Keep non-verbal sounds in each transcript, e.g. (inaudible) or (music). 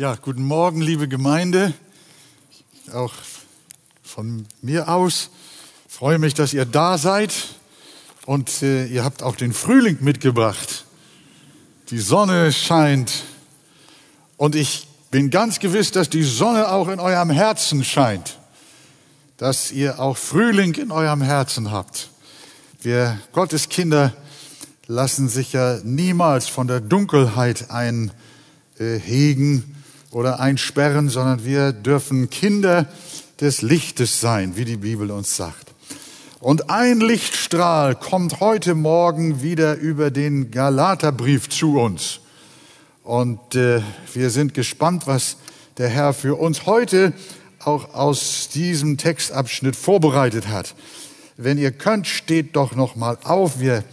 Ja, guten Morgen, liebe Gemeinde. Auch von mir aus Ich freue mich, dass ihr da seid und äh, ihr habt auch den Frühling mitgebracht. Die Sonne scheint und ich bin ganz gewiss, dass die Sonne auch in eurem Herzen scheint, dass ihr auch Frühling in eurem Herzen habt. Wir Gottes Kinder lassen sich ja niemals von der Dunkelheit einhegen oder einsperren, sondern wir dürfen Kinder des Lichtes sein, wie die Bibel uns sagt. Und ein Lichtstrahl kommt heute Morgen wieder über den Galaterbrief zu uns. Und äh, wir sind gespannt, was der Herr für uns heute auch aus diesem Textabschnitt vorbereitet hat. Wenn ihr könnt, steht doch noch mal auf. Wir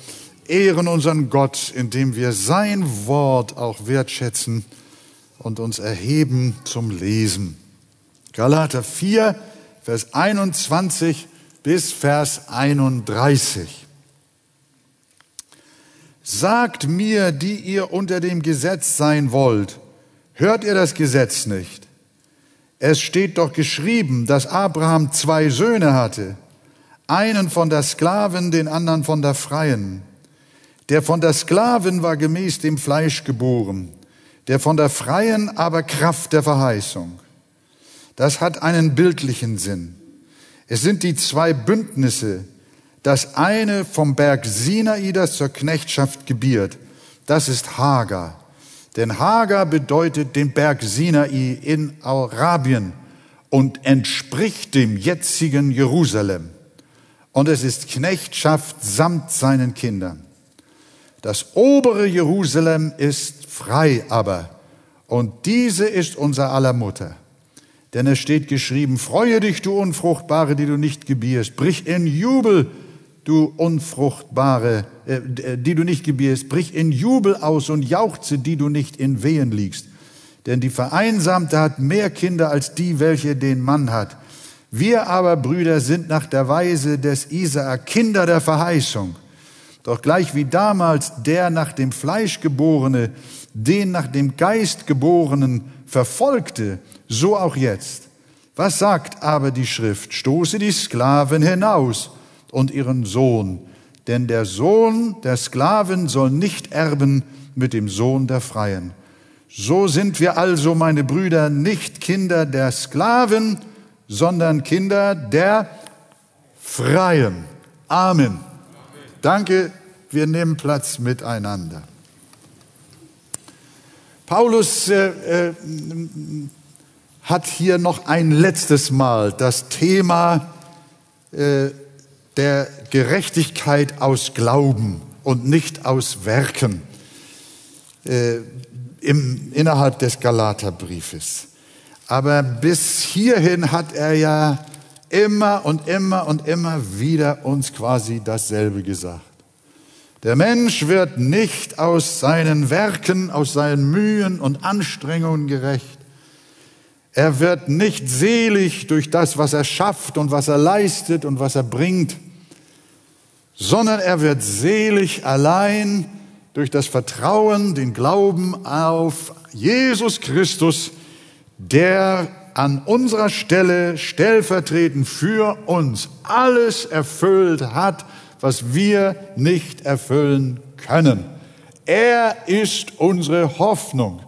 ehren unseren Gott, indem wir sein Wort auch wertschätzen und uns erheben zum Lesen. Galater 4, Vers 21 bis Vers 31. Sagt mir, die ihr unter dem Gesetz sein wollt, hört ihr das Gesetz nicht? Es steht doch geschrieben, dass Abraham zwei Söhne hatte, einen von der Sklaven, den anderen von der Freien. Der von der Sklaven war gemäß dem Fleisch geboren, der von der Freien aber Kraft der Verheißung. Das hat einen bildlichen Sinn. Es sind die zwei Bündnisse, das eine vom Berg Sinai, das zur Knechtschaft gebiert. Das ist Hagar. Denn Hagar bedeutet den Berg Sinai in Arabien und entspricht dem jetzigen Jerusalem. Und es ist Knechtschaft samt seinen Kindern. Das obere Jerusalem ist frei aber, und diese ist unser aller Mutter. Denn es steht geschrieben, freue dich, du Unfruchtbare, die du nicht gebierst, brich in Jubel, du Unfruchtbare, äh, die du nicht gebierst, brich in Jubel aus und jauchze, die du nicht in Wehen liegst. Denn die Vereinsamte hat mehr Kinder als die, welche den Mann hat. Wir aber, Brüder, sind nach der Weise des Isaak Kinder der Verheißung. Doch gleich wie damals der nach dem Fleisch geborene, den nach dem Geist geborenen verfolgte, so auch jetzt. Was sagt aber die Schrift? Stoße die Sklaven hinaus und ihren Sohn, denn der Sohn der Sklaven soll nicht erben mit dem Sohn der Freien. So sind wir also, meine Brüder, nicht Kinder der Sklaven, sondern Kinder der Freien. Amen. Danke, wir nehmen Platz miteinander. Paulus äh, äh, hat hier noch ein letztes Mal das Thema äh, der Gerechtigkeit aus Glauben und nicht aus Werken äh, im, innerhalb des Galaterbriefes. Aber bis hierhin hat er ja immer und immer und immer wieder uns quasi dasselbe gesagt. Der Mensch wird nicht aus seinen Werken, aus seinen Mühen und Anstrengungen gerecht. Er wird nicht selig durch das, was er schafft und was er leistet und was er bringt, sondern er wird selig allein durch das Vertrauen, den Glauben auf Jesus Christus, der an unserer Stelle stellvertretend für uns alles erfüllt hat, was wir nicht erfüllen können. Er ist unsere Hoffnung.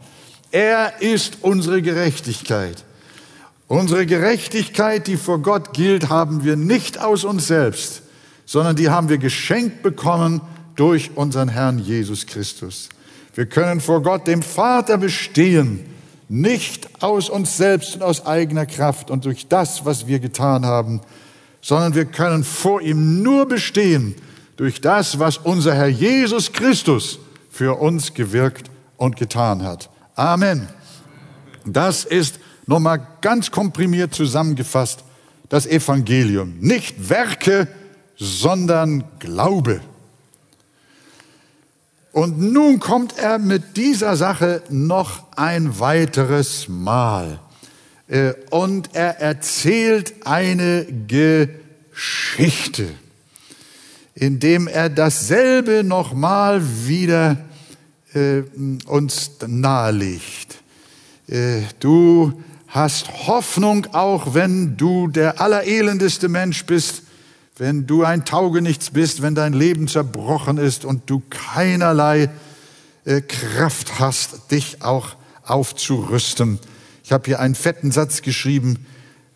Er ist unsere Gerechtigkeit. Unsere Gerechtigkeit, die vor Gott gilt, haben wir nicht aus uns selbst, sondern die haben wir geschenkt bekommen durch unseren Herrn Jesus Christus. Wir können vor Gott, dem Vater, bestehen, nicht aus uns selbst und aus eigener Kraft und durch das, was wir getan haben, sondern wir können vor ihm nur bestehen durch das, was unser Herr Jesus Christus für uns gewirkt und getan hat. Amen. Das ist nochmal ganz komprimiert zusammengefasst das Evangelium. Nicht Werke, sondern Glaube. Und nun kommt er mit dieser Sache noch ein weiteres Mal. Äh, und er erzählt eine Geschichte, indem er dasselbe nochmal wieder äh, uns nahelegt. Äh, du hast Hoffnung, auch wenn du der allerelendeste Mensch bist, wenn du ein Taugenichts bist, wenn dein Leben zerbrochen ist und du keinerlei äh, Kraft hast, dich auch aufzurüsten. Ich habe hier einen fetten Satz geschrieben.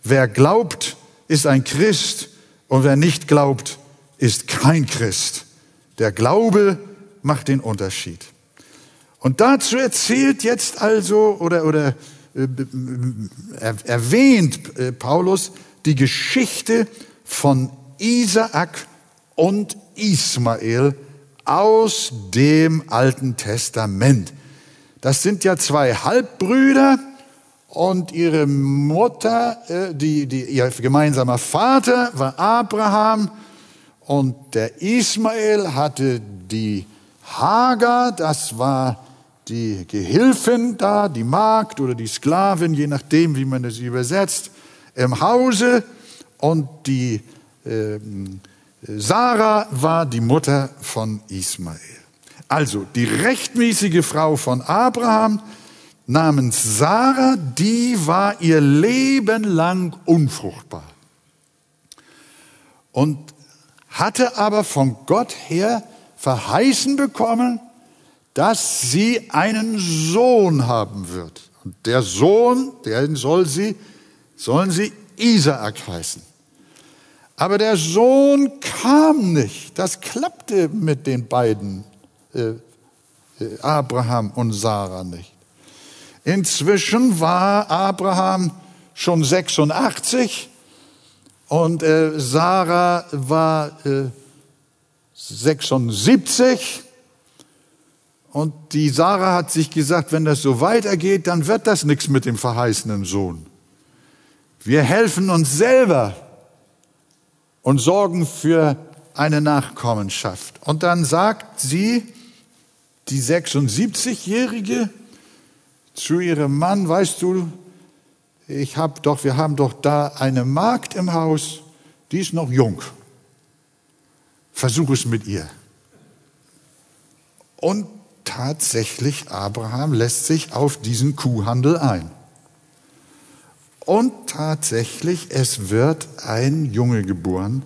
Wer glaubt, ist ein Christ und wer nicht glaubt, ist kein Christ. Der Glaube macht den Unterschied. Und dazu erzählt jetzt also oder, oder äh, erwähnt äh, Paulus die Geschichte von Isaak und Ismael aus dem Alten Testament. Das sind ja zwei Halbbrüder und ihre Mutter, äh, die, die, ihr gemeinsamer Vater war Abraham. Und der Ismael hatte die Hagar, das war die Gehilfin da, die Magd oder die Sklavin, je nachdem, wie man es übersetzt, im Hause. Und die äh, Sarah war die Mutter von Ismael. Also die rechtmäßige Frau von Abraham namens Sarah, die war ihr Leben lang unfruchtbar und hatte aber von Gott her verheißen bekommen, dass sie einen Sohn haben wird. Und der Sohn, den soll sie, sollen sie Isaak heißen. Aber der Sohn kam nicht. Das klappte mit den beiden, äh, äh, Abraham und Sarah nicht. Inzwischen war Abraham schon 86 und äh, Sarah war äh, 76. Und die Sarah hat sich gesagt, wenn das so weitergeht, dann wird das nichts mit dem verheißenen Sohn. Wir helfen uns selber und sorgen für eine Nachkommenschaft. Und dann sagt sie, die 76-Jährige, zu ihrem Mann, weißt du, ich hab doch, wir haben doch da eine Magd im Haus, die ist noch jung. Versuch es mit ihr. Und tatsächlich, Abraham lässt sich auf diesen Kuhhandel ein. Und tatsächlich, es wird ein Junge geboren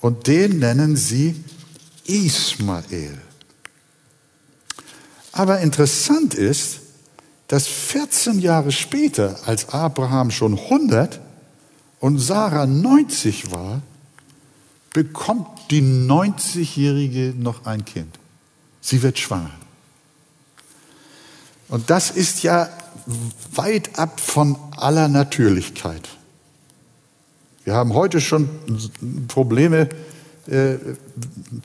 und den nennen sie Ismael. Aber interessant ist, dass 14 Jahre später, als Abraham schon 100 und Sarah 90 war, bekommt die 90-Jährige noch ein Kind. Sie wird schwanger. Und das ist ja weit ab von aller Natürlichkeit. Wir haben heute schon Probleme äh,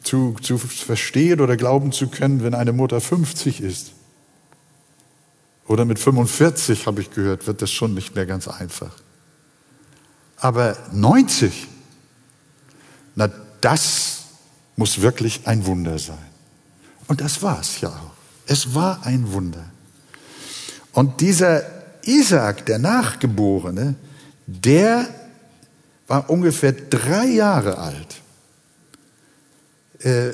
zu, zu verstehen oder glauben zu können, wenn eine Mutter 50 ist. Oder mit 45, habe ich gehört, wird das schon nicht mehr ganz einfach. Aber 90, na das muss wirklich ein Wunder sein. Und das war es ja auch. Es war ein Wunder. Und dieser Isaac, der Nachgeborene, der war ungefähr drei Jahre alt, äh,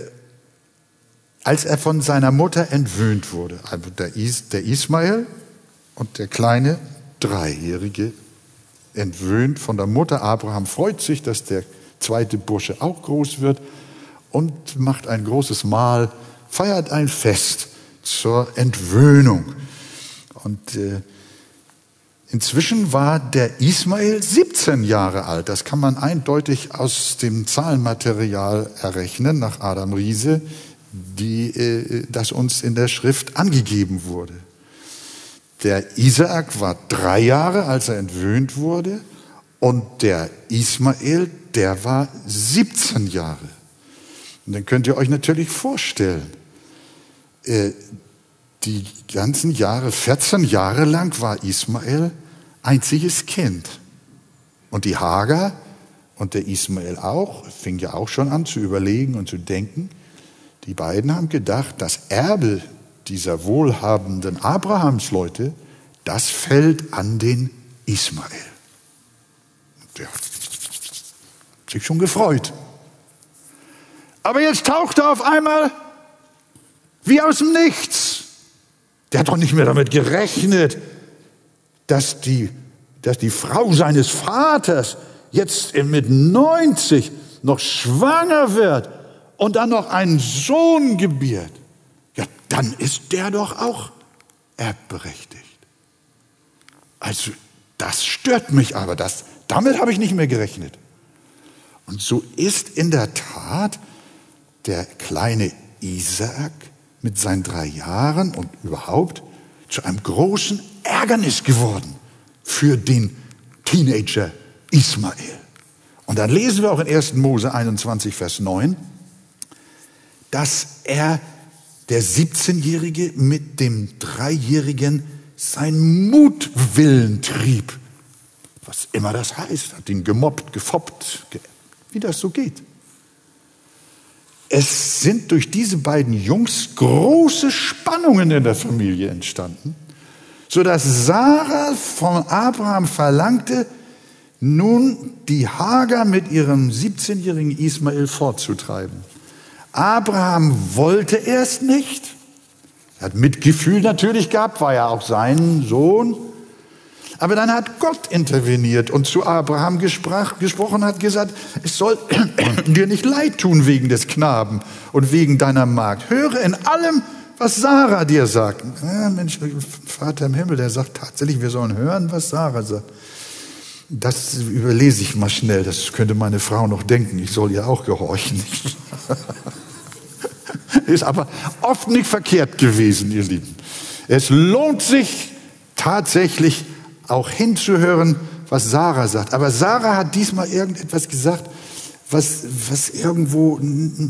als er von seiner Mutter entwöhnt wurde. Also der, Is, der Ismael und der kleine Dreijährige entwöhnt von der Mutter. Abraham freut sich, dass der zweite Bursche auch groß wird und macht ein großes Mahl, feiert ein Fest zur Entwöhnung. Und äh, inzwischen war der Ismael 17 Jahre alt. Das kann man eindeutig aus dem Zahlenmaterial errechnen, nach Adam Riese, die, äh, das uns in der Schrift angegeben wurde. Der Isaak war drei Jahre, als er entwöhnt wurde, und der Ismael, der war 17 Jahre. Und dann könnt ihr euch natürlich vorstellen, äh, die ganzen Jahre, 14 Jahre lang war Ismael einziges Kind. Und die Hagar und der Ismael auch, fing ja auch schon an zu überlegen und zu denken. Die beiden haben gedacht, das Erbe dieser wohlhabenden Abrahamsleute, das fällt an den Ismael. Der hat sich schon gefreut. Aber jetzt taucht er auf einmal wie aus dem Nichts der hat doch nicht mehr damit gerechnet, dass die, dass die Frau seines Vaters jetzt mit 90 noch schwanger wird und dann noch einen Sohn gebiert, ja, dann ist der doch auch erbberechtigt. Also das stört mich aber, das, damit habe ich nicht mehr gerechnet. Und so ist in der Tat der kleine Isaak mit seinen drei Jahren und überhaupt zu einem großen Ärgernis geworden für den Teenager Ismael. Und dann lesen wir auch in 1. Mose 21, Vers 9, dass er, der 17-Jährige, mit dem Dreijährigen sein Mutwillen trieb. Was immer das heißt, hat ihn gemobbt, gefoppt, wie das so geht. Es sind durch diese beiden Jungs große Spannungen in der Familie entstanden, sodass Sarah von Abraham verlangte, nun die Hagar mit ihrem 17-jährigen Ismael fortzutreiben. Abraham wollte erst nicht. Er hat Mitgefühl natürlich gehabt, war ja auch sein Sohn. Aber dann hat Gott interveniert und zu Abraham gesprach, gesprochen hat gesagt, es soll (coughs) dir nicht leid tun wegen des Knaben und wegen deiner Magd. Höre in allem, was Sarah dir sagt. Ja, Mensch, Vater im Himmel, der sagt tatsächlich, wir sollen hören, was Sarah sagt. Das überlese ich mal schnell, das könnte meine Frau noch denken, ich soll ihr auch gehorchen. (laughs) Ist aber oft nicht verkehrt gewesen, ihr Lieben. Es lohnt sich tatsächlich auch hinzuhören, was Sarah sagt. Aber Sarah hat diesmal irgendetwas gesagt, was, was irgendwo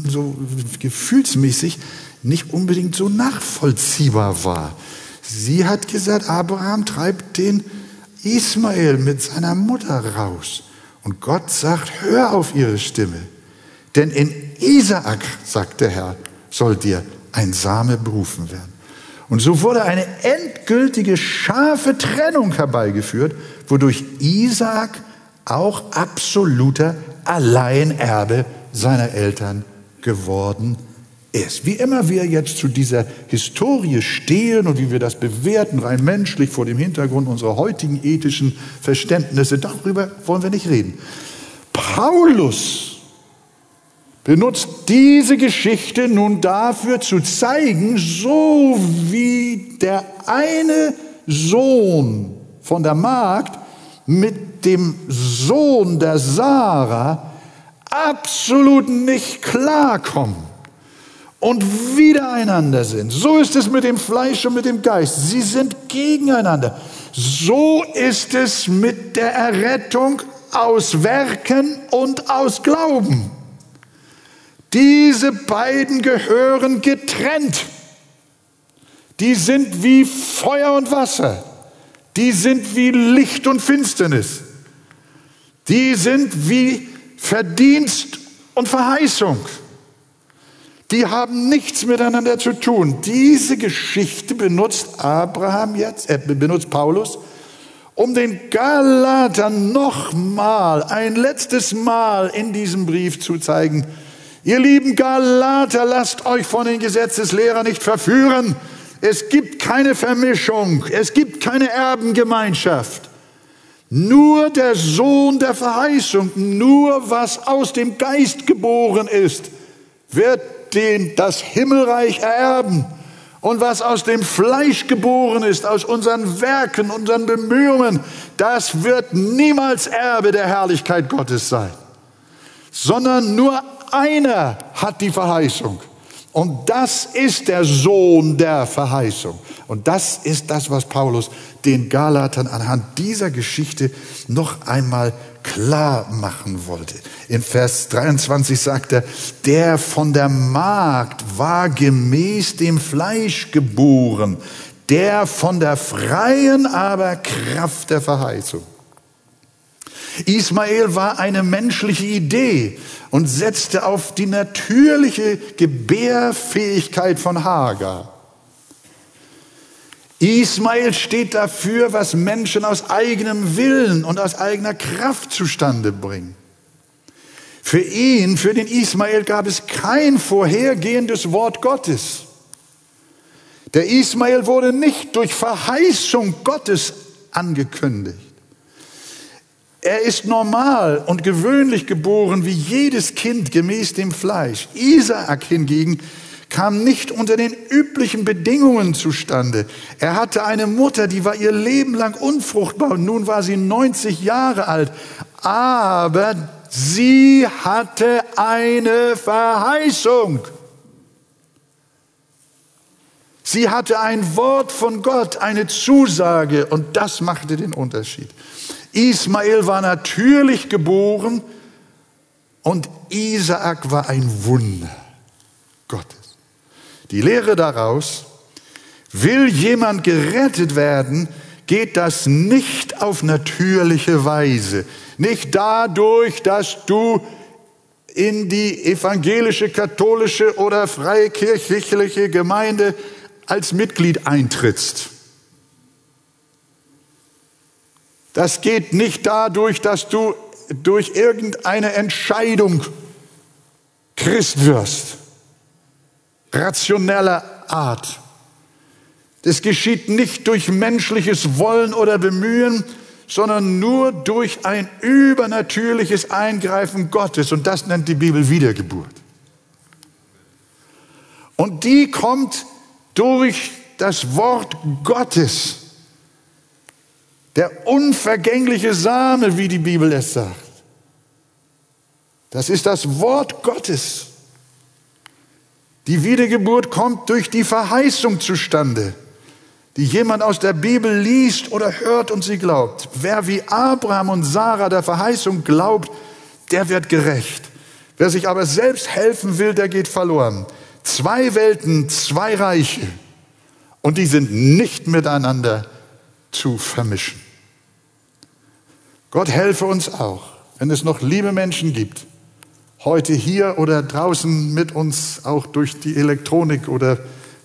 so gefühlsmäßig nicht unbedingt so nachvollziehbar war. Sie hat gesagt, Abraham treibt den Ismael mit seiner Mutter raus. Und Gott sagt, hör auf ihre Stimme. Denn in Isaak, sagt der Herr, soll dir ein Same berufen werden. Und so wurde eine endgültige scharfe Trennung herbeigeführt, wodurch Isaak auch absoluter Alleinerbe seiner Eltern geworden ist. Wie immer wir jetzt zu dieser Historie stehen und wie wir das bewerten, rein menschlich vor dem Hintergrund unserer heutigen ethischen Verständnisse, darüber wollen wir nicht reden. Paulus benutzt diese Geschichte nun dafür zu zeigen, so wie der eine Sohn von der Magd mit dem Sohn der Sarah absolut nicht klarkommen und wiedereinander sind. So ist es mit dem Fleisch und mit dem Geist. Sie sind gegeneinander. So ist es mit der Errettung aus Werken und aus Glauben. Diese beiden gehören getrennt. Die sind wie Feuer und Wasser. Die sind wie Licht und Finsternis. Die sind wie Verdienst und Verheißung. Die haben nichts miteinander zu tun. Diese Geschichte benutzt Abraham jetzt, äh, benutzt Paulus, um den Galatern nochmal, ein letztes Mal in diesem Brief zu zeigen, Ihr lieben Galater, lasst euch von den Gesetzeslehrern nicht verführen. Es gibt keine Vermischung, es gibt keine Erbengemeinschaft. Nur der Sohn der Verheißung, nur was aus dem Geist geboren ist, wird den das Himmelreich ererben. Und was aus dem Fleisch geboren ist, aus unseren Werken, unseren Bemühungen, das wird niemals Erbe der Herrlichkeit Gottes sein, sondern nur einer hat die Verheißung. Und das ist der Sohn der Verheißung. Und das ist das, was Paulus den Galatern anhand dieser Geschichte noch einmal klar machen wollte. In Vers 23 sagt er, der von der Magd war gemäß dem Fleisch geboren, der von der freien aber Kraft der Verheißung. Ismael war eine menschliche Idee und setzte auf die natürliche Gebärfähigkeit von Hagar. Ismael steht dafür, was Menschen aus eigenem Willen und aus eigener Kraft zustande bringen. Für ihn, für den Ismael gab es kein vorhergehendes Wort Gottes. Der Ismael wurde nicht durch Verheißung Gottes angekündigt. Er ist normal und gewöhnlich geboren wie jedes Kind gemäß dem Fleisch. Isaak hingegen kam nicht unter den üblichen Bedingungen zustande. Er hatte eine Mutter, die war ihr Leben lang unfruchtbar und nun war sie 90 Jahre alt. Aber sie hatte eine Verheißung. Sie hatte ein Wort von Gott, eine Zusage und das machte den Unterschied. Ismael war natürlich geboren und Isaak war ein Wunder Gottes. Die Lehre daraus, will jemand gerettet werden, geht das nicht auf natürliche Weise. Nicht dadurch, dass du in die evangelische, katholische oder freie kirchliche Gemeinde als Mitglied eintrittst. Das geht nicht dadurch, dass du durch irgendeine Entscheidung Christ wirst rationeller Art. Das geschieht nicht durch menschliches Wollen oder Bemühen, sondern nur durch ein übernatürliches Eingreifen Gottes. Und das nennt die Bibel Wiedergeburt. Und die kommt durch das Wort Gottes. Der unvergängliche Same, wie die Bibel es sagt. Das ist das Wort Gottes. Die Wiedergeburt kommt durch die Verheißung zustande, die jemand aus der Bibel liest oder hört und sie glaubt. Wer wie Abraham und Sarah der Verheißung glaubt, der wird gerecht. Wer sich aber selbst helfen will, der geht verloren. Zwei Welten, zwei Reiche. Und die sind nicht miteinander zu vermischen. Gott helfe uns auch, wenn es noch liebe Menschen gibt, heute hier oder draußen mit uns auch durch die Elektronik oder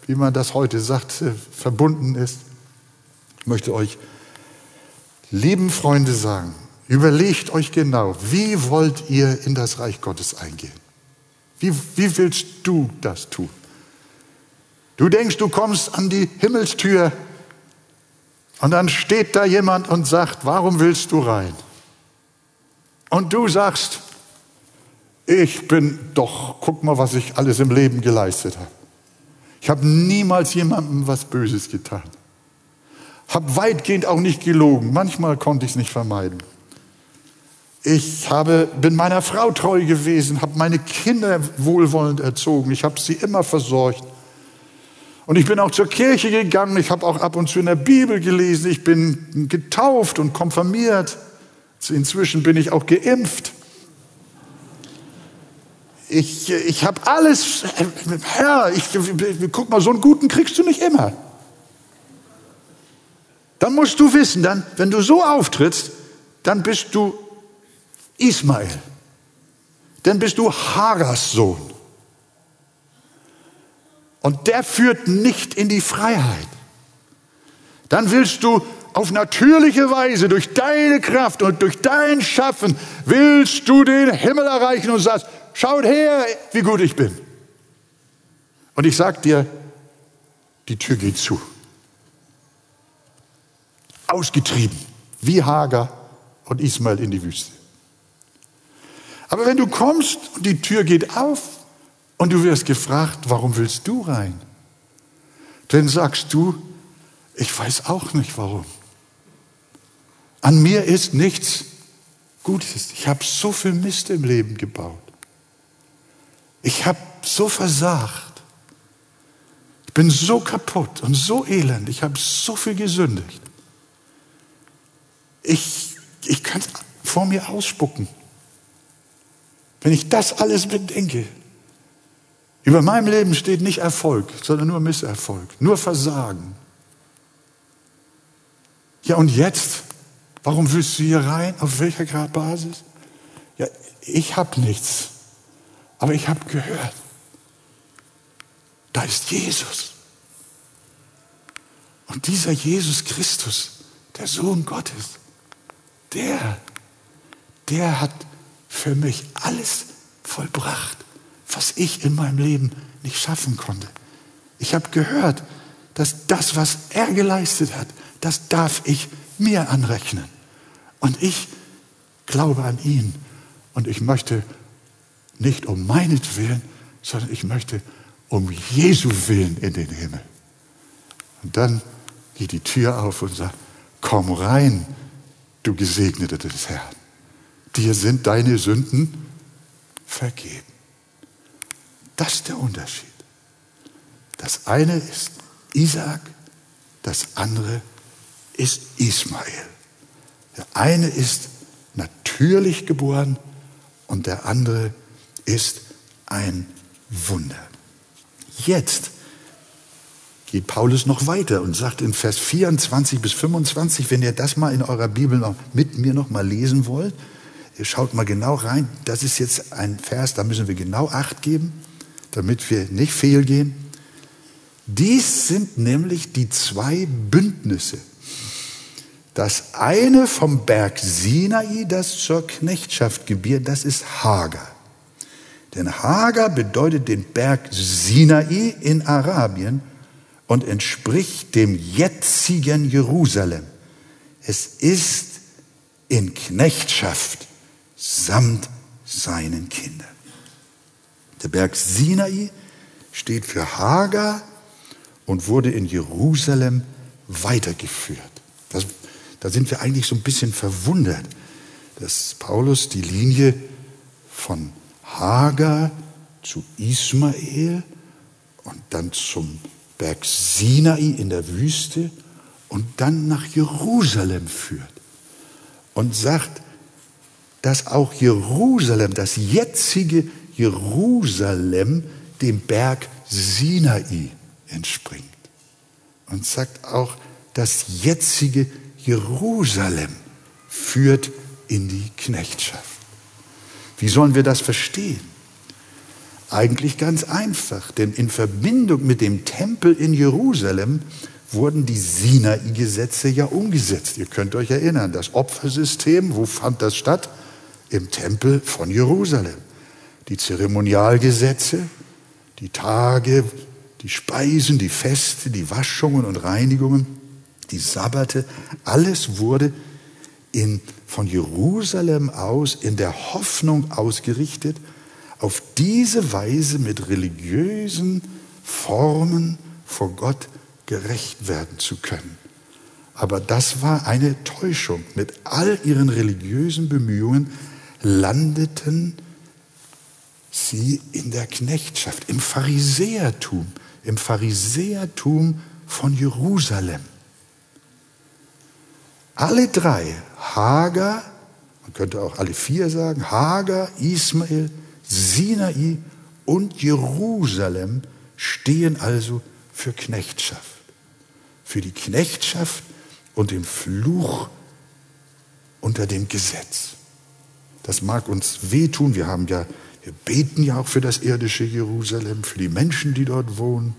wie man das heute sagt, äh, verbunden ist. Ich möchte euch, lieben Freunde, sagen, überlegt euch genau, wie wollt ihr in das Reich Gottes eingehen? Wie, wie willst du das tun? Du denkst, du kommst an die Himmelstür und dann steht da jemand und sagt, warum willst du rein? Und du sagst, ich bin doch, guck mal, was ich alles im Leben geleistet habe. Ich habe niemals jemandem was Böses getan. Habe weitgehend auch nicht gelogen. Manchmal konnte ich es nicht vermeiden. Ich habe, bin meiner Frau treu gewesen, habe meine Kinder wohlwollend erzogen. Ich habe sie immer versorgt. Und ich bin auch zur Kirche gegangen. Ich habe auch ab und zu in der Bibel gelesen. Ich bin getauft und konfirmiert. Inzwischen bin ich auch geimpft ich, ich habe alles, Herr, ich, guck mal, so einen guten kriegst du nicht immer. Dann musst du wissen, dann, wenn du so auftrittst, dann bist du Ismael. Dann bist du Hagars Sohn. Und der führt nicht in die Freiheit. Dann willst du auf natürliche Weise durch deine Kraft und durch dein Schaffen willst du den Himmel erreichen und sagst, Schaut her, wie gut ich bin. Und ich sage dir, die Tür geht zu. Ausgetrieben, wie Hagar und Ismael in die Wüste. Aber wenn du kommst und die Tür geht auf und du wirst gefragt, warum willst du rein? Dann sagst du, ich weiß auch nicht warum. An mir ist nichts Gutes. Ich habe so viel Mist im Leben gebaut. Ich habe so versagt. Ich bin so kaputt und so elend. Ich habe so viel gesündigt. Ich, ich kann es vor mir ausspucken. Wenn ich das alles bedenke, über meinem Leben steht nicht Erfolg, sondern nur Misserfolg, nur Versagen. Ja, und jetzt? Warum willst du hier rein? Auf welcher Basis? Ja, ich habe nichts. Aber ich habe gehört, da ist Jesus. Und dieser Jesus Christus, der Sohn Gottes, der, der hat für mich alles vollbracht, was ich in meinem Leben nicht schaffen konnte. Ich habe gehört, dass das, was er geleistet hat, das darf ich mir anrechnen. Und ich glaube an ihn. Und ich möchte nicht um meinetwillen, sondern ich möchte um Jesu willen in den Himmel. Und dann geht die Tür auf und sagt, komm rein, du Gesegneter des Herrn. Dir sind deine Sünden vergeben. Das ist der Unterschied. Das eine ist Isaac, das andere ist Ismael. Der eine ist natürlich geboren und der andere ist ein Wunder. Jetzt geht Paulus noch weiter und sagt in Vers 24 bis 25, wenn ihr das mal in eurer Bibel noch mit mir noch mal lesen wollt, ihr schaut mal genau rein, das ist jetzt ein Vers, da müssen wir genau Acht geben, damit wir nicht fehlgehen. Dies sind nämlich die zwei Bündnisse. Das eine vom Berg Sinai, das zur Knechtschaft gebiert, das ist Hagar. Denn Hagar bedeutet den Berg Sinai in Arabien und entspricht dem jetzigen Jerusalem. Es ist in Knechtschaft samt seinen Kindern. Der Berg Sinai steht für Hagar und wurde in Jerusalem weitergeführt. Das, da sind wir eigentlich so ein bisschen verwundert, dass Paulus die Linie von Hagar zu Ismael und dann zum Berg Sinai in der Wüste und dann nach Jerusalem führt und sagt, dass auch Jerusalem, das jetzige Jerusalem, dem Berg Sinai entspringt. Und sagt auch, das jetzige Jerusalem führt in die Knechtschaft. Wie sollen wir das verstehen? Eigentlich ganz einfach, denn in Verbindung mit dem Tempel in Jerusalem wurden die Sinai-Gesetze ja umgesetzt. Ihr könnt euch erinnern, das Opfersystem, wo fand das statt? Im Tempel von Jerusalem. Die Zeremonialgesetze, die Tage, die Speisen, die Feste, die Waschungen und Reinigungen, die Sabbate, alles wurde in, von Jerusalem aus in der Hoffnung ausgerichtet, auf diese Weise mit religiösen Formen vor Gott gerecht werden zu können. Aber das war eine Täuschung. Mit all ihren religiösen Bemühungen landeten sie in der Knechtschaft, im Pharisäertum, im Pharisäertum von Jerusalem. Alle drei, Hagar, man könnte auch alle vier sagen, Hagar, Ismael, Sinai und Jerusalem stehen also für Knechtschaft. Für die Knechtschaft und den Fluch unter dem Gesetz. Das mag uns wehtun. Wir haben ja, wir beten ja auch für das irdische Jerusalem, für die Menschen, die dort wohnen.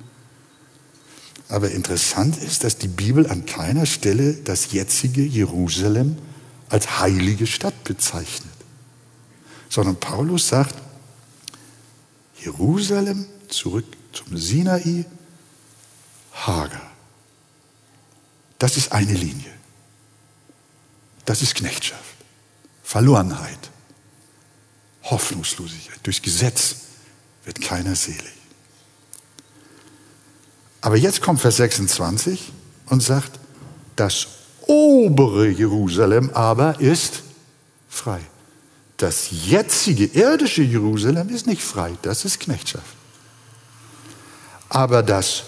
Aber interessant ist, dass die Bibel an keiner Stelle das jetzige Jerusalem als heilige Stadt bezeichnet, sondern Paulus sagt, Jerusalem zurück zum Sinai, Hagar. Das ist eine Linie. Das ist Knechtschaft, Verlorenheit, Hoffnungslosigkeit. Durch Gesetz wird keiner selig. Aber jetzt kommt Vers 26 und sagt, das obere Jerusalem aber ist frei. Das jetzige irdische Jerusalem ist nicht frei, das ist Knechtschaft. Aber das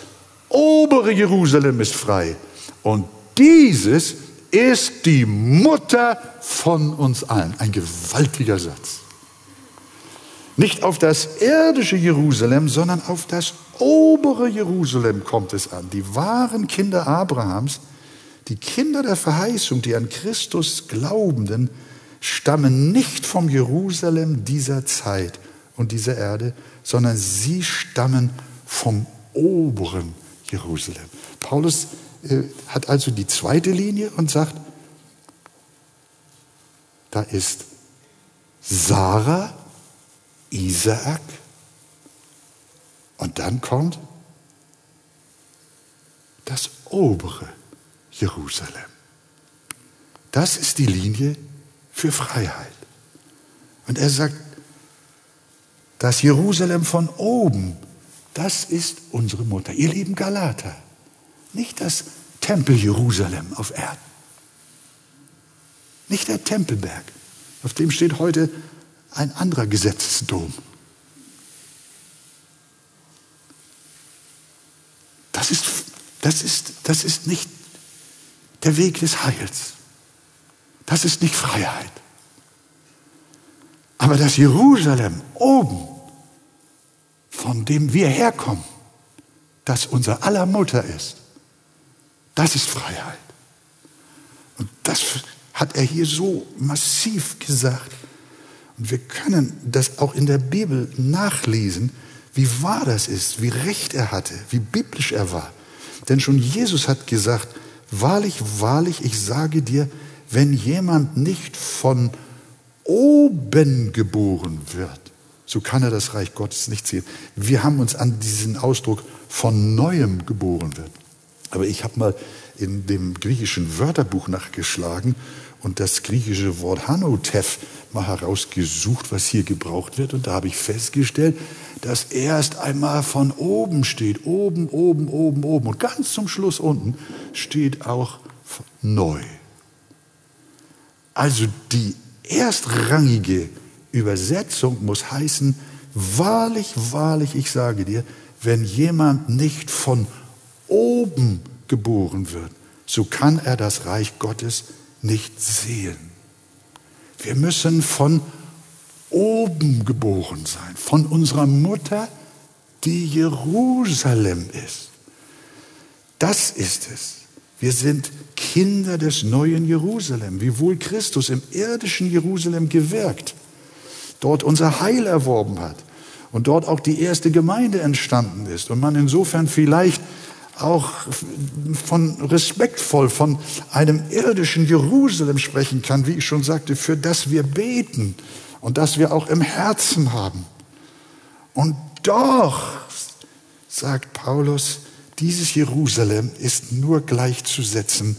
obere Jerusalem ist frei. Und dieses ist die Mutter von uns allen. Ein gewaltiger Satz. Nicht auf das irdische Jerusalem, sondern auf das obere Jerusalem kommt es an. Die wahren Kinder Abrahams, die Kinder der Verheißung, die an Christus Glaubenden, stammen nicht vom Jerusalem dieser Zeit und dieser Erde, sondern sie stammen vom oberen Jerusalem. Paulus äh, hat also die zweite Linie und sagt, da ist Sarah, Isaak und dann kommt das obere Jerusalem. Das ist die Linie für Freiheit. Und er sagt, das Jerusalem von oben, das ist unsere Mutter, ihr lieben Galater. Nicht das Tempel Jerusalem auf Erden. Nicht der Tempelberg. Auf dem steht heute ein anderer Gesetzesdom. Das ist, das ist, das ist nicht der Weg des Heils. Das ist nicht Freiheit. Aber das Jerusalem oben, von dem wir herkommen, das unser aller Mutter ist, das ist Freiheit. Und das hat er hier so massiv gesagt. Und wir können das auch in der Bibel nachlesen, wie wahr das ist, wie recht er hatte, wie biblisch er war. Denn schon Jesus hat gesagt, wahrlich, wahrlich, ich sage dir, wenn jemand nicht von oben geboren wird, so kann er das Reich Gottes nicht sehen. Wir haben uns an diesen Ausdruck von neuem geboren wird. Aber ich habe mal in dem griechischen Wörterbuch nachgeschlagen und das griechische Wort Hanotev mal herausgesucht, was hier gebraucht wird. Und da habe ich festgestellt, dass erst einmal von oben steht, oben, oben, oben, oben. Und ganz zum Schluss unten steht auch neu. Also die erstrangige Übersetzung muss heißen, wahrlich, wahrlich, ich sage dir, wenn jemand nicht von oben geboren wird, so kann er das Reich Gottes nicht sehen. Wir müssen von oben geboren sein, von unserer Mutter, die Jerusalem ist. Das ist es. Wir sind Kinder des neuen Jerusalem, wiewohl Christus im irdischen Jerusalem gewirkt, dort unser Heil erworben hat und dort auch die erste Gemeinde entstanden ist und man insofern vielleicht auch von respektvoll von einem irdischen Jerusalem sprechen kann, wie ich schon sagte, für das wir beten und das wir auch im Herzen haben. Und doch, sagt Paulus, dieses Jerusalem ist nur gleichzusetzen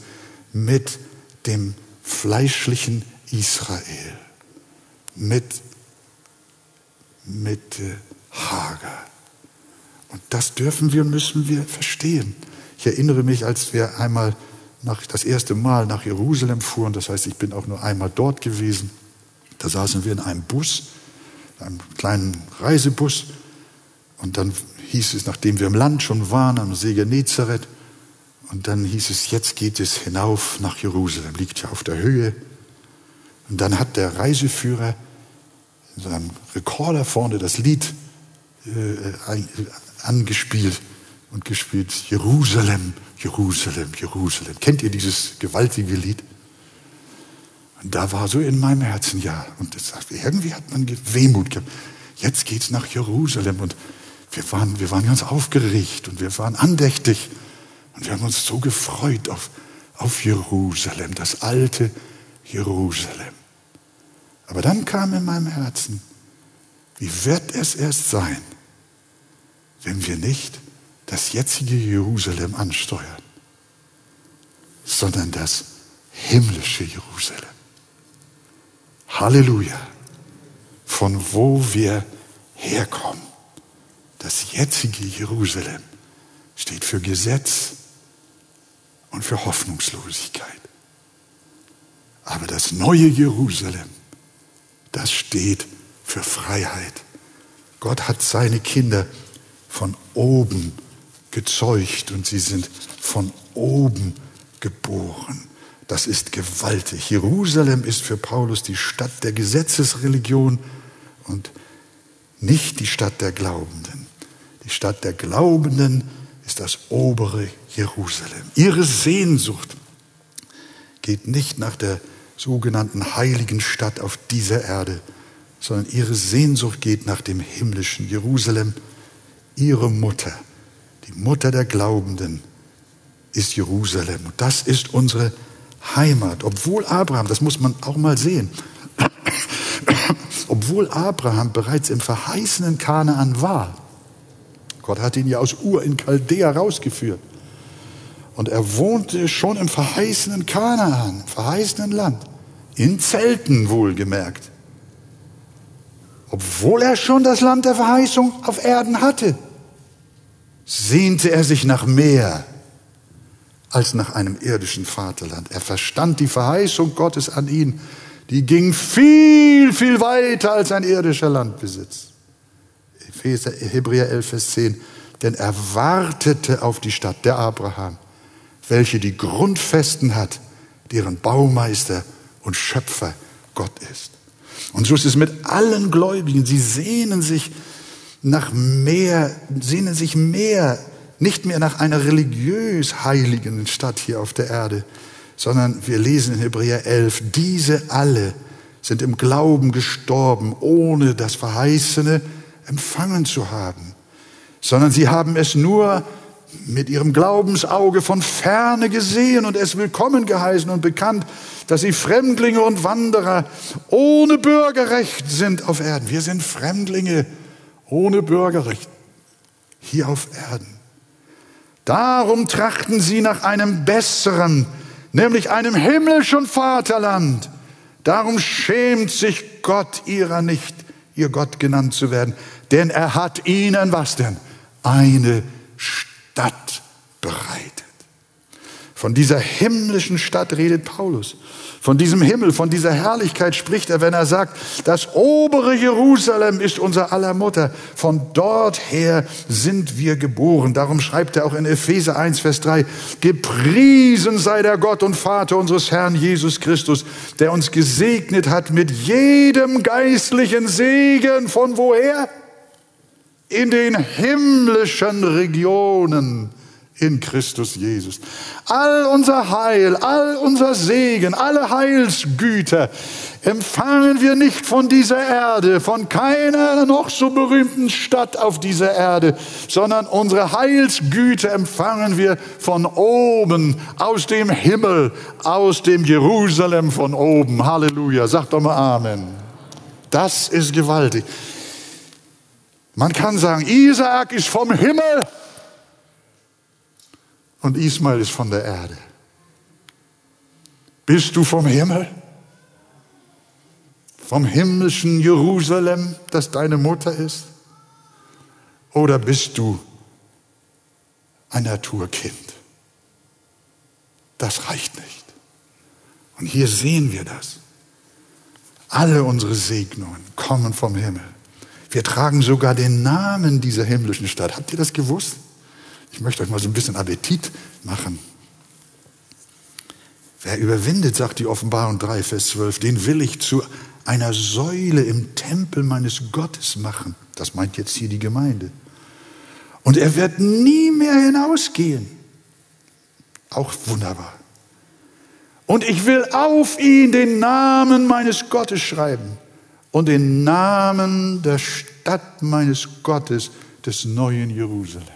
mit dem fleischlichen Israel, mit, mit äh, Hagar. Und das dürfen wir, müssen wir verstehen. Ich erinnere mich, als wir einmal nach, das erste Mal nach Jerusalem fuhren, das heißt, ich bin auch nur einmal dort gewesen, da saßen wir in einem Bus, einem kleinen Reisebus, und dann hieß es, nachdem wir im Land schon waren, am See Genezareth, und dann hieß es, jetzt geht es hinauf nach Jerusalem, liegt ja auf der Höhe. Und dann hat der Reiseführer in seinem Rekorder vorne das Lied äh, angespielt und gespielt, Jerusalem, Jerusalem, Jerusalem. Kennt ihr dieses gewaltige Lied? Und da war so in meinem Herzen, ja, und das, irgendwie hat man Wehmut gehabt. Jetzt geht's nach Jerusalem und wir waren, wir waren ganz aufgeregt und wir waren andächtig und wir haben uns so gefreut auf, auf Jerusalem, das alte Jerusalem. Aber dann kam in meinem Herzen, wie wird es erst sein, wenn wir nicht das jetzige Jerusalem ansteuern, sondern das himmlische Jerusalem. Halleluja. Von wo wir herkommen. Das jetzige Jerusalem steht für Gesetz und für Hoffnungslosigkeit. Aber das neue Jerusalem, das steht für Freiheit. Gott hat seine Kinder von oben gezeugt und sie sind von oben geboren. Das ist gewaltig. Jerusalem ist für Paulus die Stadt der Gesetzesreligion und nicht die Stadt der Glaubenden. Die Stadt der Glaubenden ist das obere Jerusalem. Ihre Sehnsucht geht nicht nach der sogenannten heiligen Stadt auf dieser Erde, sondern ihre Sehnsucht geht nach dem himmlischen Jerusalem, ihre Mutter, die Mutter der Glaubenden, ist Jerusalem. Und das ist unsere Heimat. Obwohl Abraham, das muss man auch mal sehen, (coughs) obwohl Abraham bereits im verheißenen Kanaan war, Gott hat ihn ja aus Ur in Chaldea rausgeführt. Und er wohnte schon im verheißenen Kanaan, im verheißenen Land, in Zelten wohlgemerkt. Obwohl er schon das Land der Verheißung auf Erden hatte, sehnte er sich nach mehr als nach einem irdischen Vaterland. Er verstand die Verheißung Gottes an ihn, die ging viel, viel weiter als ein irdischer Landbesitz. Epheser, Hebräer 11, Vers 10. Denn er wartete auf die Stadt, der Abraham, welche die Grundfesten hat, deren Baumeister und Schöpfer Gott ist. Und so ist es mit allen Gläubigen. Sie sehnen sich nach mehr, sehnen sich mehr, nicht mehr nach einer religiös heiligen Stadt hier auf der Erde, sondern wir lesen in Hebräer 11, diese alle sind im Glauben gestorben, ohne das Verheißene empfangen zu haben, sondern sie haben es nur mit ihrem Glaubensauge von ferne gesehen und es willkommen geheißen und bekannt, dass sie Fremdlinge und Wanderer ohne Bürgerrecht sind auf Erden. Wir sind Fremdlinge ohne Bürgerrecht hier auf Erden. Darum trachten sie nach einem besseren, nämlich einem himmlischen Vaterland. Darum schämt sich Gott ihrer nicht, ihr Gott genannt zu werden, denn er hat ihnen was denn? Eine Stadt bereitet. Von dieser himmlischen Stadt redet Paulus. Von diesem Himmel, von dieser Herrlichkeit spricht er, wenn er sagt, das obere Jerusalem ist unser aller Mutter. Von dort her sind wir geboren. Darum schreibt er auch in Epheser 1, Vers 3, gepriesen sei der Gott und Vater unseres Herrn Jesus Christus, der uns gesegnet hat mit jedem geistlichen Segen. Von woher? In den himmlischen Regionen in Christus Jesus. All unser Heil, all unser Segen, alle Heilsgüter empfangen wir nicht von dieser Erde, von keiner noch so berühmten Stadt auf dieser Erde, sondern unsere Heilsgüter empfangen wir von oben, aus dem Himmel, aus dem Jerusalem von oben. Halleluja. Sagt doch mal Amen. Das ist gewaltig. Man kann sagen, Isaak ist vom Himmel und Ismael ist von der Erde. Bist du vom Himmel? Vom himmlischen Jerusalem, das deine Mutter ist? Oder bist du ein Naturkind? Das reicht nicht. Und hier sehen wir das. Alle unsere Segnungen kommen vom Himmel. Wir tragen sogar den Namen dieser himmlischen Stadt. Habt ihr das gewusst? Ich möchte euch mal so ein bisschen Appetit machen. Wer überwindet, sagt die Offenbarung 3, Vers 12, den will ich zu einer Säule im Tempel meines Gottes machen. Das meint jetzt hier die Gemeinde. Und er wird nie mehr hinausgehen. Auch wunderbar. Und ich will auf ihn den Namen meines Gottes schreiben und den Namen der Stadt meines Gottes, des neuen Jerusalem.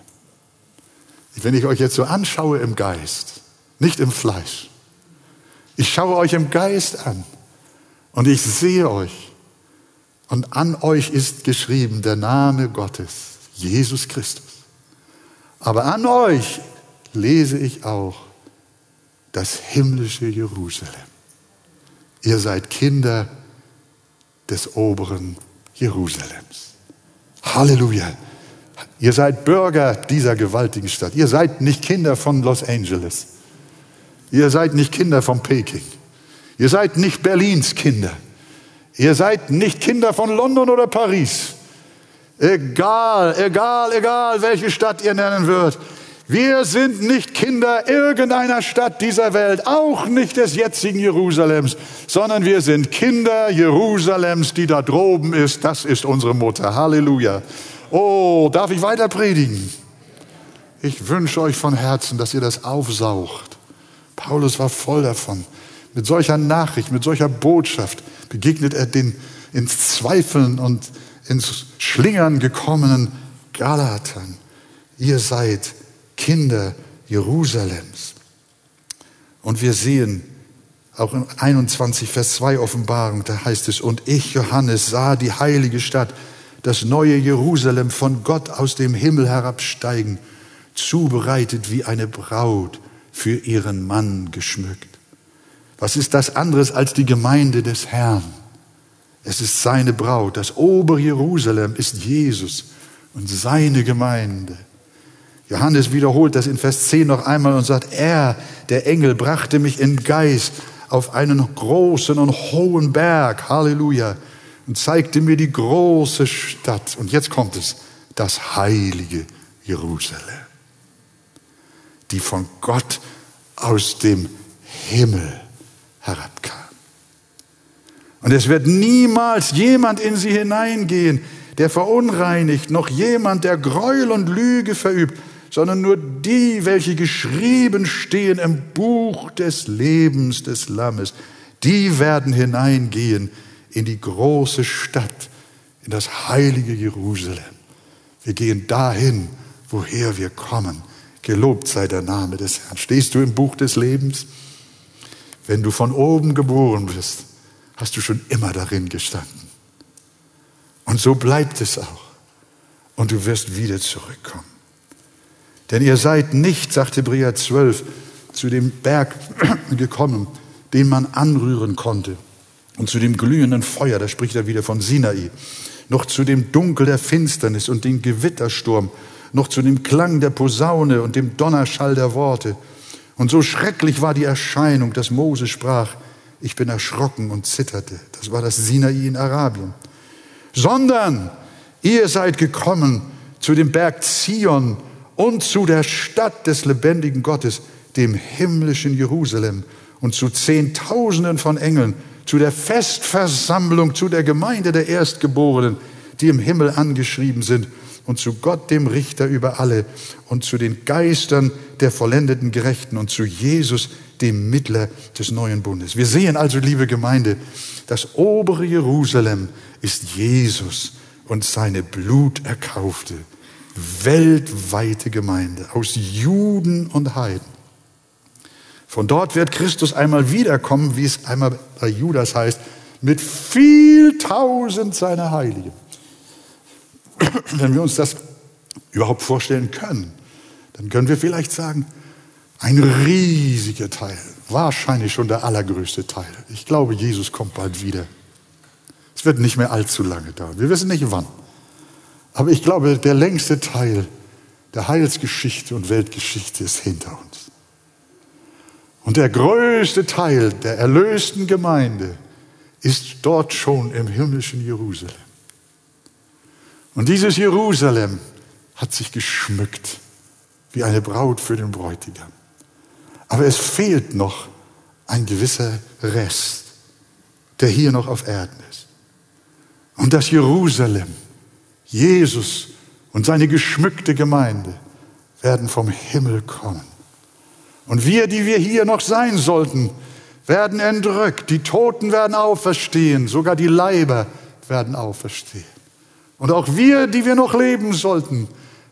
Wenn ich euch jetzt so anschaue im Geist, nicht im Fleisch, ich schaue euch im Geist an und ich sehe euch und an euch ist geschrieben der Name Gottes, Jesus Christus. Aber an euch lese ich auch das himmlische Jerusalem. Ihr seid Kinder des oberen Jerusalems. Halleluja. Ihr seid Bürger dieser gewaltigen Stadt. Ihr seid nicht Kinder von Los Angeles. Ihr seid nicht Kinder von Peking. Ihr seid nicht Berlins Kinder. Ihr seid nicht Kinder von London oder Paris. Egal, egal, egal, welche Stadt ihr nennen würdet. Wir sind nicht Kinder irgendeiner Stadt dieser Welt, auch nicht des jetzigen Jerusalems, sondern wir sind Kinder Jerusalems, die da droben ist. Das ist unsere Mutter. Halleluja. Oh, darf ich weiter predigen? Ich wünsche euch von Herzen, dass ihr das aufsaugt. Paulus war voll davon. Mit solcher Nachricht, mit solcher Botschaft begegnet er den ins Zweifeln und ins Schlingern gekommenen Galatern. Ihr seid Kinder Jerusalems. Und wir sehen auch in 21 Vers 2 Offenbarung, da heißt es, und ich, Johannes, sah die heilige Stadt, das neue Jerusalem von Gott aus dem Himmel herabsteigen, zubereitet wie eine Braut für ihren Mann geschmückt. Was ist das anderes als die Gemeinde des Herrn? Es ist seine Braut. Das obere Jerusalem ist Jesus und seine Gemeinde. Johannes wiederholt das in Vers 10 noch einmal und sagt, er, der Engel, brachte mich in Geist auf einen großen und hohen Berg, Halleluja, und zeigte mir die große Stadt. Und jetzt kommt es, das heilige Jerusalem, die von Gott aus dem Himmel herabkam. Und es wird niemals jemand in sie hineingehen, der verunreinigt, noch jemand, der Gräuel und Lüge verübt, sondern nur die, welche geschrieben stehen im Buch des Lebens des Lammes, die werden hineingehen in die große Stadt, in das heilige Jerusalem. Wir gehen dahin, woher wir kommen. Gelobt sei der Name des Herrn. Stehst du im Buch des Lebens? Wenn du von oben geboren bist, hast du schon immer darin gestanden. Und so bleibt es auch. Und du wirst wieder zurückkommen. Denn ihr seid nicht, sagt Hebräer 12, zu dem Berg (clears throat) gekommen, den man anrühren konnte, und zu dem glühenden Feuer, da spricht er wieder von Sinai, noch zu dem Dunkel der Finsternis und dem Gewittersturm, noch zu dem Klang der Posaune und dem Donnerschall der Worte. Und so schrecklich war die Erscheinung, dass Mose sprach, ich bin erschrocken und zitterte. Das war das Sinai in Arabien. Sondern ihr seid gekommen zu dem Berg Zion und zu der Stadt des lebendigen Gottes, dem himmlischen Jerusalem und zu Zehntausenden von Engeln, zu der Festversammlung, zu der Gemeinde der Erstgeborenen, die im Himmel angeschrieben sind, und zu Gott, dem Richter über alle, und zu den Geistern der vollendeten Gerechten und zu Jesus, dem Mittler des neuen Bundes. Wir sehen also, liebe Gemeinde, das obere Jerusalem ist Jesus und seine bluterkaufte, weltweite Gemeinde aus Juden und Heiden. Von dort wird Christus einmal wiederkommen, wie es einmal bei Judas heißt, mit viel tausend seiner Heiligen. (clears throat) Wenn wir uns das überhaupt vorstellen können, dann können wir vielleicht sagen, ein riesiger Teil, wahrscheinlich schon der allergrößte Teil. Ich glaube, Jesus kommt bald wieder. Es wird nicht mehr allzu lange dauern. Wir wissen nicht wann. Aber ich glaube, der längste Teil der Heilsgeschichte und Weltgeschichte ist hinter uns. Und der größte Teil der erlösten Gemeinde ist dort schon im himmlischen Jerusalem. Und dieses Jerusalem hat sich geschmückt wie eine Braut für den Bräutigam. Aber es fehlt noch ein gewisser Rest, der hier noch auf Erden ist. Und das Jerusalem, Jesus und seine geschmückte Gemeinde werden vom Himmel kommen. Und wir, die wir hier noch sein sollten, werden entrückt. Die Toten werden auferstehen, sogar die Leiber werden auferstehen. Und auch wir, die wir noch leben sollten,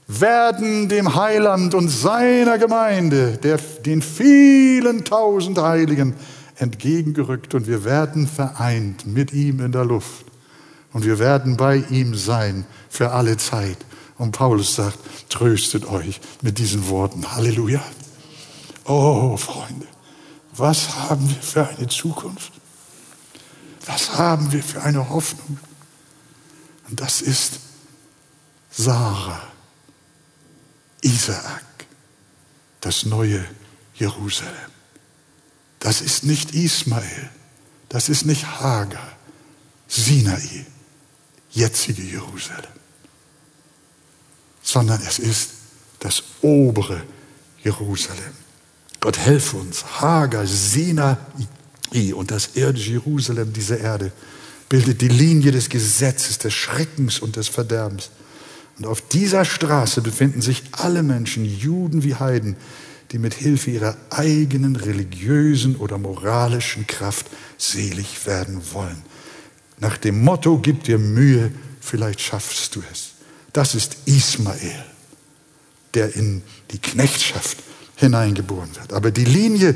werden dem Heiland und seiner Gemeinde, der, den vielen tausend Heiligen, entgegengerückt und wir werden vereint mit ihm in der Luft. Und wir werden bei ihm sein für alle Zeit. Und Paulus sagt, tröstet euch mit diesen Worten. Halleluja. Oh, Freunde, was haben wir für eine Zukunft? Was haben wir für eine Hoffnung? Und das ist Sarah Isaak, das neue Jerusalem. Das ist nicht Ismael, das ist nicht Hagar, Sinai, jetzige Jerusalem, sondern es ist das obere Jerusalem. Gott helfe uns, Hagar, Sinai und das irdische Jerusalem dieser Erde bildet die Linie des Gesetzes, des Schreckens und des Verderbens. Und auf dieser Straße befinden sich alle Menschen, Juden wie Heiden, die mit Hilfe ihrer eigenen religiösen oder moralischen Kraft selig werden wollen. Nach dem Motto, gib dir Mühe, vielleicht schaffst du es. Das ist Ismael, der in die Knechtschaft hineingeboren wird. Aber die Linie,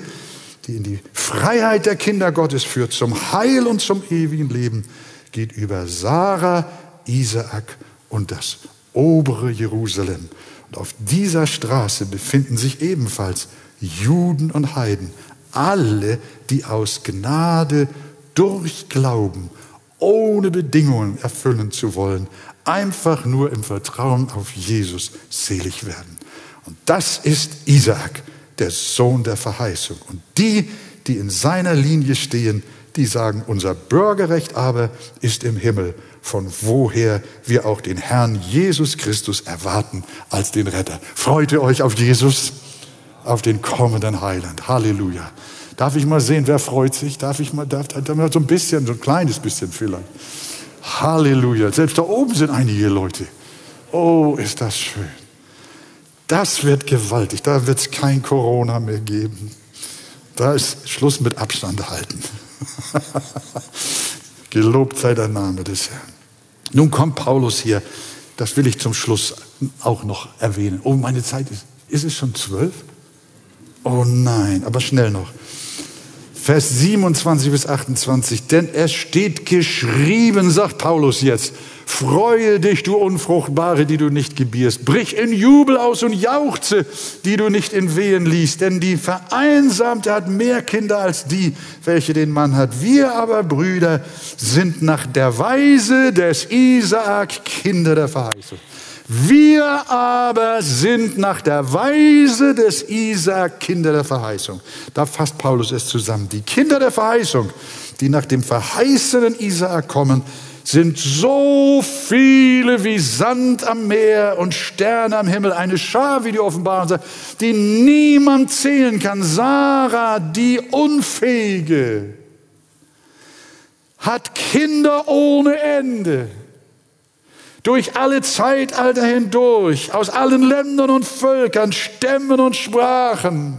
die in die Freiheit der Kinder Gottes führt, zum Heil und zum ewigen Leben, geht über Sarah, Isaak und das obere Jerusalem. Und auf dieser Straße befinden sich ebenfalls Juden und Heiden, alle, die aus Gnade durch Glauben, ohne Bedingungen erfüllen zu wollen, einfach nur im Vertrauen auf Jesus selig werden. Und das ist Isaak, der Sohn der Verheißung. Und die, die in seiner Linie stehen, die sagen, unser Bürgerrecht aber ist im Himmel, von woher wir auch den Herrn Jesus Christus erwarten als den Retter. Freut ihr euch auf Jesus, auf den kommenden Heiland. Halleluja. Darf ich mal sehen, wer freut sich? Darf ich mal, darf, darf so ein bisschen, so ein kleines bisschen vielleicht. Halleluja. Selbst da oben sind einige Leute. Oh, ist das schön. Das wird gewaltig. Da wird es kein Corona mehr geben. Da ist Schluss mit Abstand halten. (laughs) Gelobt sei der Name des Herrn. Nun kommt Paulus hier. Das will ich zum Schluss auch noch erwähnen. Oh, meine Zeit ist, ist es schon zwölf? Oh nein, aber schnell noch. Vers 27 bis 28. Denn es steht geschrieben, sagt Paulus jetzt, Freue dich, du Unfruchtbare, die du nicht gebierst. Brich in Jubel aus und jauchze, die du nicht in Wehen liest. Denn die Vereinsamte hat mehr Kinder als die, welche den Mann hat. Wir aber, Brüder, sind nach der Weise des Isaak Kinder der Verheißung. Wir aber sind nach der Weise des Isaak Kinder der Verheißung. Da fasst Paulus es zusammen. Die Kinder der Verheißung, die nach dem verheißenen Isaak kommen, sind so viele wie Sand am Meer und Sterne am Himmel, eine Schar, wie die Offenbarung sagt, die niemand zählen kann. Sarah, die Unfähige, hat Kinder ohne Ende durch alle Zeitalter hindurch, aus allen Ländern und Völkern, Stämmen und Sprachen.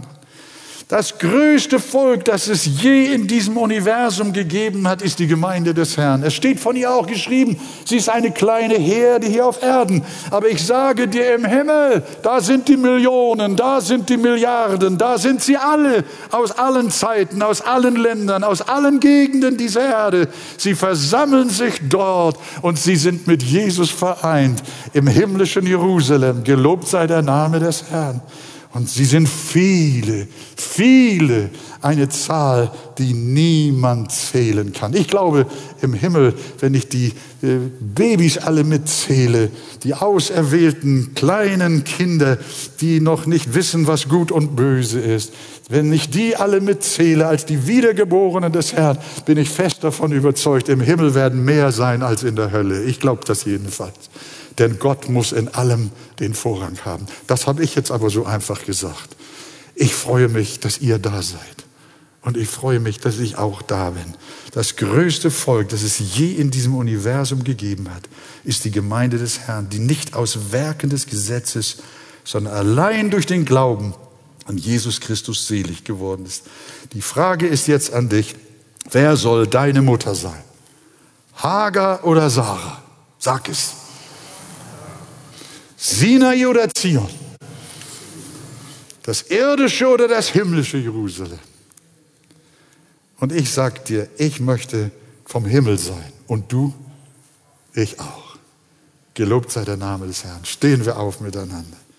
Das größte Volk, das es je in diesem Universum gegeben hat, ist die Gemeinde des Herrn. Es steht von ihr auch geschrieben, sie ist eine kleine Herde hier auf Erden. Aber ich sage dir im Himmel, da sind die Millionen, da sind die Milliarden, da sind sie alle aus allen Zeiten, aus allen Ländern, aus allen Gegenden dieser Erde. Sie versammeln sich dort und sie sind mit Jesus vereint im himmlischen Jerusalem. Gelobt sei der Name des Herrn. Und sie sind viele, viele, eine Zahl, die niemand zählen kann. Ich glaube, im Himmel, wenn ich die äh, Babys alle mitzähle, die auserwählten kleinen Kinder, die noch nicht wissen, was gut und böse ist, wenn ich die alle mitzähle als die Wiedergeborenen des Herrn, bin ich fest davon überzeugt, im Himmel werden mehr sein als in der Hölle. Ich glaube das jedenfalls. Denn Gott muss in allem den Vorrang haben. Das habe ich jetzt aber so einfach gesagt. Ich freue mich, dass ihr da seid. Und ich freue mich, dass ich auch da bin. Das größte Volk, das es je in diesem Universum gegeben hat, ist die Gemeinde des Herrn, die nicht aus Werken des Gesetzes, sondern allein durch den Glauben an Jesus Christus selig geworden ist. Die Frage ist jetzt an dich, wer soll deine Mutter sein? Hagar oder Sarah? Sag es. Sinai oder Zion? Das irdische oder das himmlische Jerusalem? Und ich sag dir, ich möchte vom Himmel sein. Und du? Ich auch. Gelobt sei der Name des Herrn. Stehen wir auf miteinander.